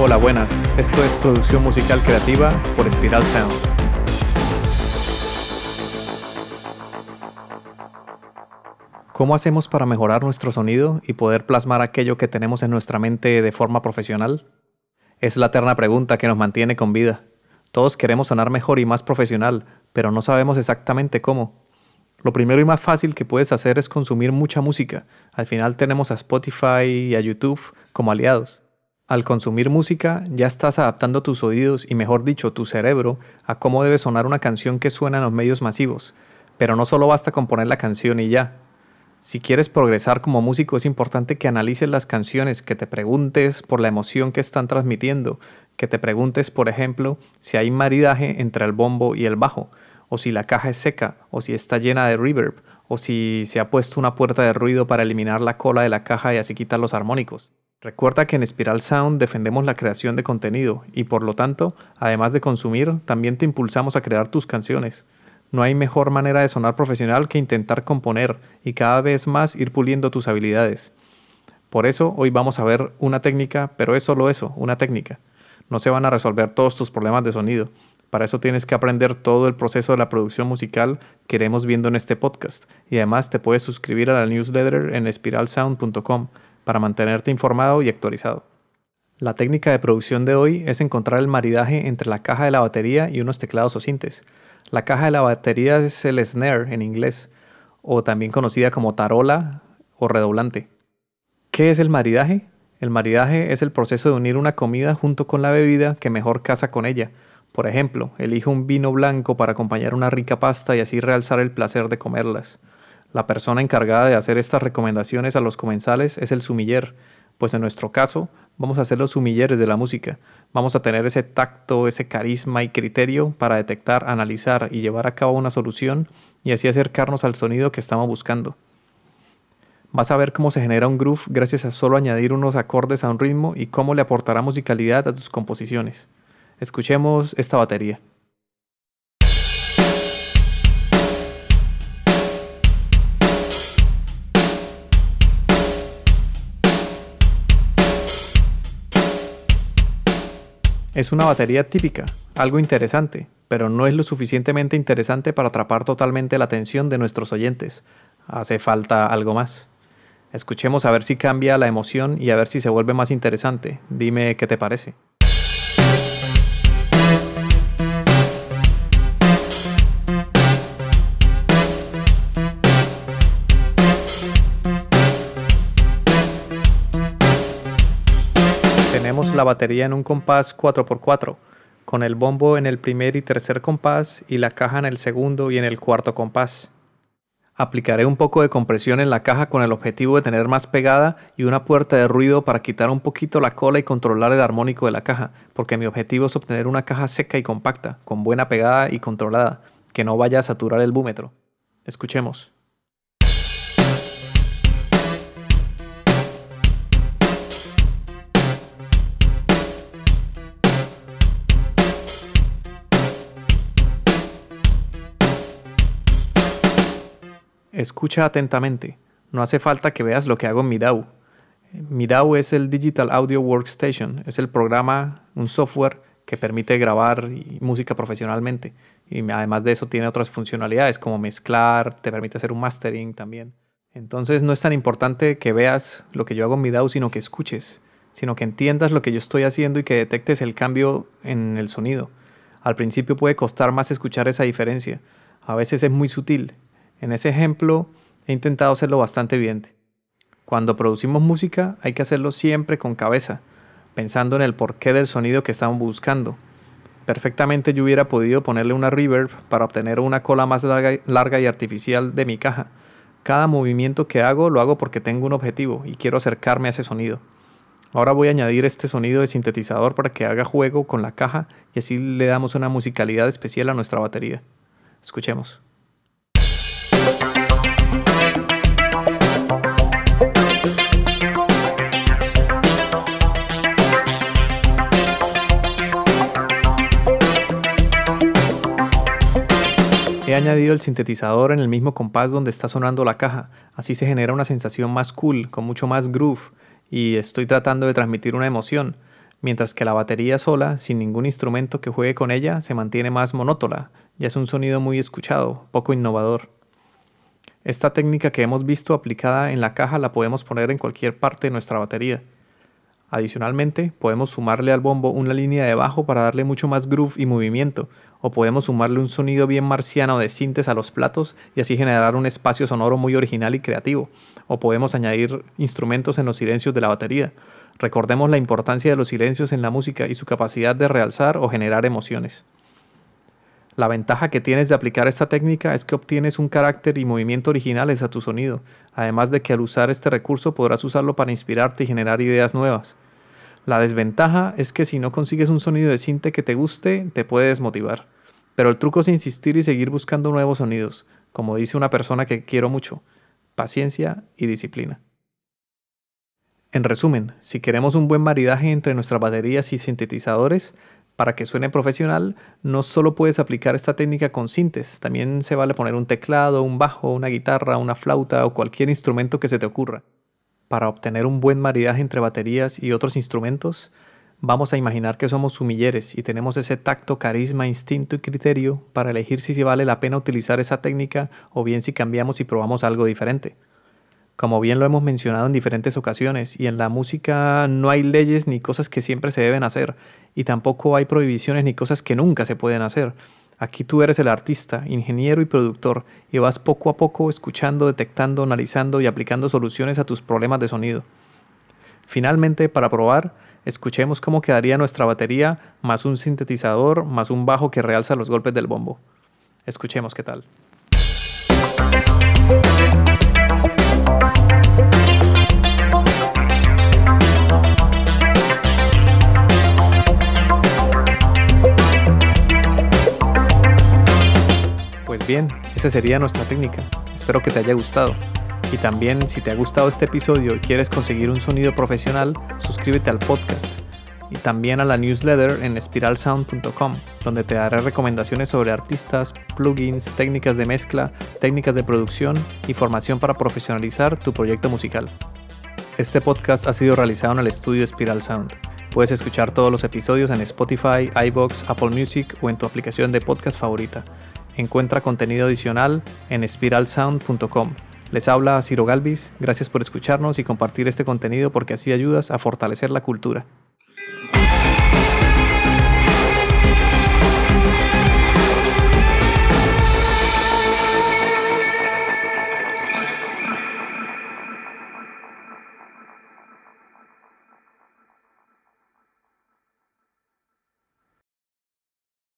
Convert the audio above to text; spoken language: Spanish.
Hola, buenas. Esto es producción musical creativa por Spiral Sound. ¿Cómo hacemos para mejorar nuestro sonido y poder plasmar aquello que tenemos en nuestra mente de forma profesional? Es la eterna pregunta que nos mantiene con vida. Todos queremos sonar mejor y más profesional, pero no sabemos exactamente cómo. Lo primero y más fácil que puedes hacer es consumir mucha música. Al final tenemos a Spotify y a YouTube como aliados. Al consumir música ya estás adaptando tus oídos y mejor dicho tu cerebro a cómo debe sonar una canción que suena en los medios masivos. Pero no solo basta con poner la canción y ya. Si quieres progresar como músico es importante que analices las canciones, que te preguntes por la emoción que están transmitiendo, que te preguntes, por ejemplo, si hay maridaje entre el bombo y el bajo, o si la caja es seca, o si está llena de reverb, o si se ha puesto una puerta de ruido para eliminar la cola de la caja y así quitar los armónicos. Recuerda que en Spiral Sound defendemos la creación de contenido y por lo tanto, además de consumir, también te impulsamos a crear tus canciones. No hay mejor manera de sonar profesional que intentar componer y cada vez más ir puliendo tus habilidades. Por eso hoy vamos a ver una técnica, pero es solo eso, una técnica. No se van a resolver todos tus problemas de sonido. Para eso tienes que aprender todo el proceso de la producción musical que iremos viendo en este podcast. Y además te puedes suscribir a la newsletter en spiralsound.com para mantenerte informado y actualizado. La técnica de producción de hoy es encontrar el maridaje entre la caja de la batería y unos teclados o sintes. La caja de la batería es el snare en inglés, o también conocida como tarola o redoblante. ¿Qué es el maridaje? El maridaje es el proceso de unir una comida junto con la bebida que mejor casa con ella. Por ejemplo, elige un vino blanco para acompañar una rica pasta y así realzar el placer de comerlas. La persona encargada de hacer estas recomendaciones a los comensales es el sumiller, pues en nuestro caso vamos a ser los sumilleres de la música. Vamos a tener ese tacto, ese carisma y criterio para detectar, analizar y llevar a cabo una solución y así acercarnos al sonido que estamos buscando. Vas a ver cómo se genera un groove gracias a solo añadir unos acordes a un ritmo y cómo le aportará musicalidad a tus composiciones. Escuchemos esta batería. Es una batería típica, algo interesante, pero no es lo suficientemente interesante para atrapar totalmente la atención de nuestros oyentes. Hace falta algo más. Escuchemos a ver si cambia la emoción y a ver si se vuelve más interesante. Dime qué te parece. La batería en un compás 4x4, con el bombo en el primer y tercer compás y la caja en el segundo y en el cuarto compás. Aplicaré un poco de compresión en la caja con el objetivo de tener más pegada y una puerta de ruido para quitar un poquito la cola y controlar el armónico de la caja, porque mi objetivo es obtener una caja seca y compacta, con buena pegada y controlada, que no vaya a saturar el búmetro. Escuchemos. Escucha atentamente. No hace falta que veas lo que hago en mi DAW. Mi DAW es el Digital Audio Workstation. Es el programa, un software que permite grabar música profesionalmente. Y además de eso tiene otras funcionalidades como mezclar, te permite hacer un mastering también. Entonces no es tan importante que veas lo que yo hago en mi DAW, sino que escuches, sino que entiendas lo que yo estoy haciendo y que detectes el cambio en el sonido. Al principio puede costar más escuchar esa diferencia. A veces es muy sutil en ese ejemplo he intentado hacerlo bastante bien. Cuando producimos música hay que hacerlo siempre con cabeza, pensando en el porqué del sonido que estamos buscando. Perfectamente yo hubiera podido ponerle una reverb para obtener una cola más larga, y artificial de mi caja. Cada movimiento que hago lo hago porque tengo un objetivo y quiero acercarme a ese sonido. Ahora voy a añadir este sonido de sintetizador para que haga juego con la caja y así le damos una musicalidad especial a nuestra batería. Escuchemos. He añadido el sintetizador en el mismo compás donde está sonando la caja, así se genera una sensación más cool, con mucho más groove, y estoy tratando de transmitir una emoción. mientras que la batería sola, sin ningún instrumento que juegue con ella, se mantiene más monótona, ya es un sonido muy escuchado, poco innovador. Esta técnica que hemos visto aplicada en la caja la podemos poner en cualquier parte de nuestra batería. Adicionalmente, podemos sumarle al bombo una línea de bajo para darle mucho más groove y movimiento, o podemos sumarle un sonido bien marciano de sintes a los platos y así generar un espacio sonoro muy original y creativo, o podemos añadir instrumentos en los silencios de la batería. Recordemos la importancia de los silencios en la música y su capacidad de realzar o generar emociones. La ventaja que tienes de aplicar esta técnica es que obtienes un carácter y movimiento originales a tu sonido, además de que al usar este recurso podrás usarlo para inspirarte y generar ideas nuevas. La desventaja es que si no consigues un sonido de cinte que te guste, te puede desmotivar. Pero el truco es insistir y seguir buscando nuevos sonidos, como dice una persona que quiero mucho, paciencia y disciplina. En resumen, si queremos un buen maridaje entre nuestras baterías y sintetizadores, para que suene profesional, no solo puedes aplicar esta técnica con sintes, también se vale poner un teclado, un bajo, una guitarra, una flauta o cualquier instrumento que se te ocurra. Para obtener un buen maridaje entre baterías y otros instrumentos, vamos a imaginar que somos sumilleres y tenemos ese tacto, carisma, instinto y criterio para elegir si vale la pena utilizar esa técnica o bien si cambiamos y probamos algo diferente. Como bien lo hemos mencionado en diferentes ocasiones, y en la música no hay leyes ni cosas que siempre se deben hacer, y tampoco hay prohibiciones ni cosas que nunca se pueden hacer. Aquí tú eres el artista, ingeniero y productor, y vas poco a poco escuchando, detectando, analizando y aplicando soluciones a tus problemas de sonido. Finalmente, para probar, escuchemos cómo quedaría nuestra batería más un sintetizador más un bajo que realza los golpes del bombo. Escuchemos qué tal. Bien, esa sería nuestra técnica. Espero que te haya gustado. Y también si te ha gustado este episodio y quieres conseguir un sonido profesional, suscríbete al podcast y también a la newsletter en spiralsound.com, donde te daré recomendaciones sobre artistas, plugins, técnicas de mezcla, técnicas de producción y formación para profesionalizar tu proyecto musical. Este podcast ha sido realizado en el estudio Spiral Sound. Puedes escuchar todos los episodios en Spotify, iBox, Apple Music o en tu aplicación de podcast favorita. Encuentra contenido adicional en spiralsound.com. Les habla Ciro Galvis, gracias por escucharnos y compartir este contenido porque así ayudas a fortalecer la cultura.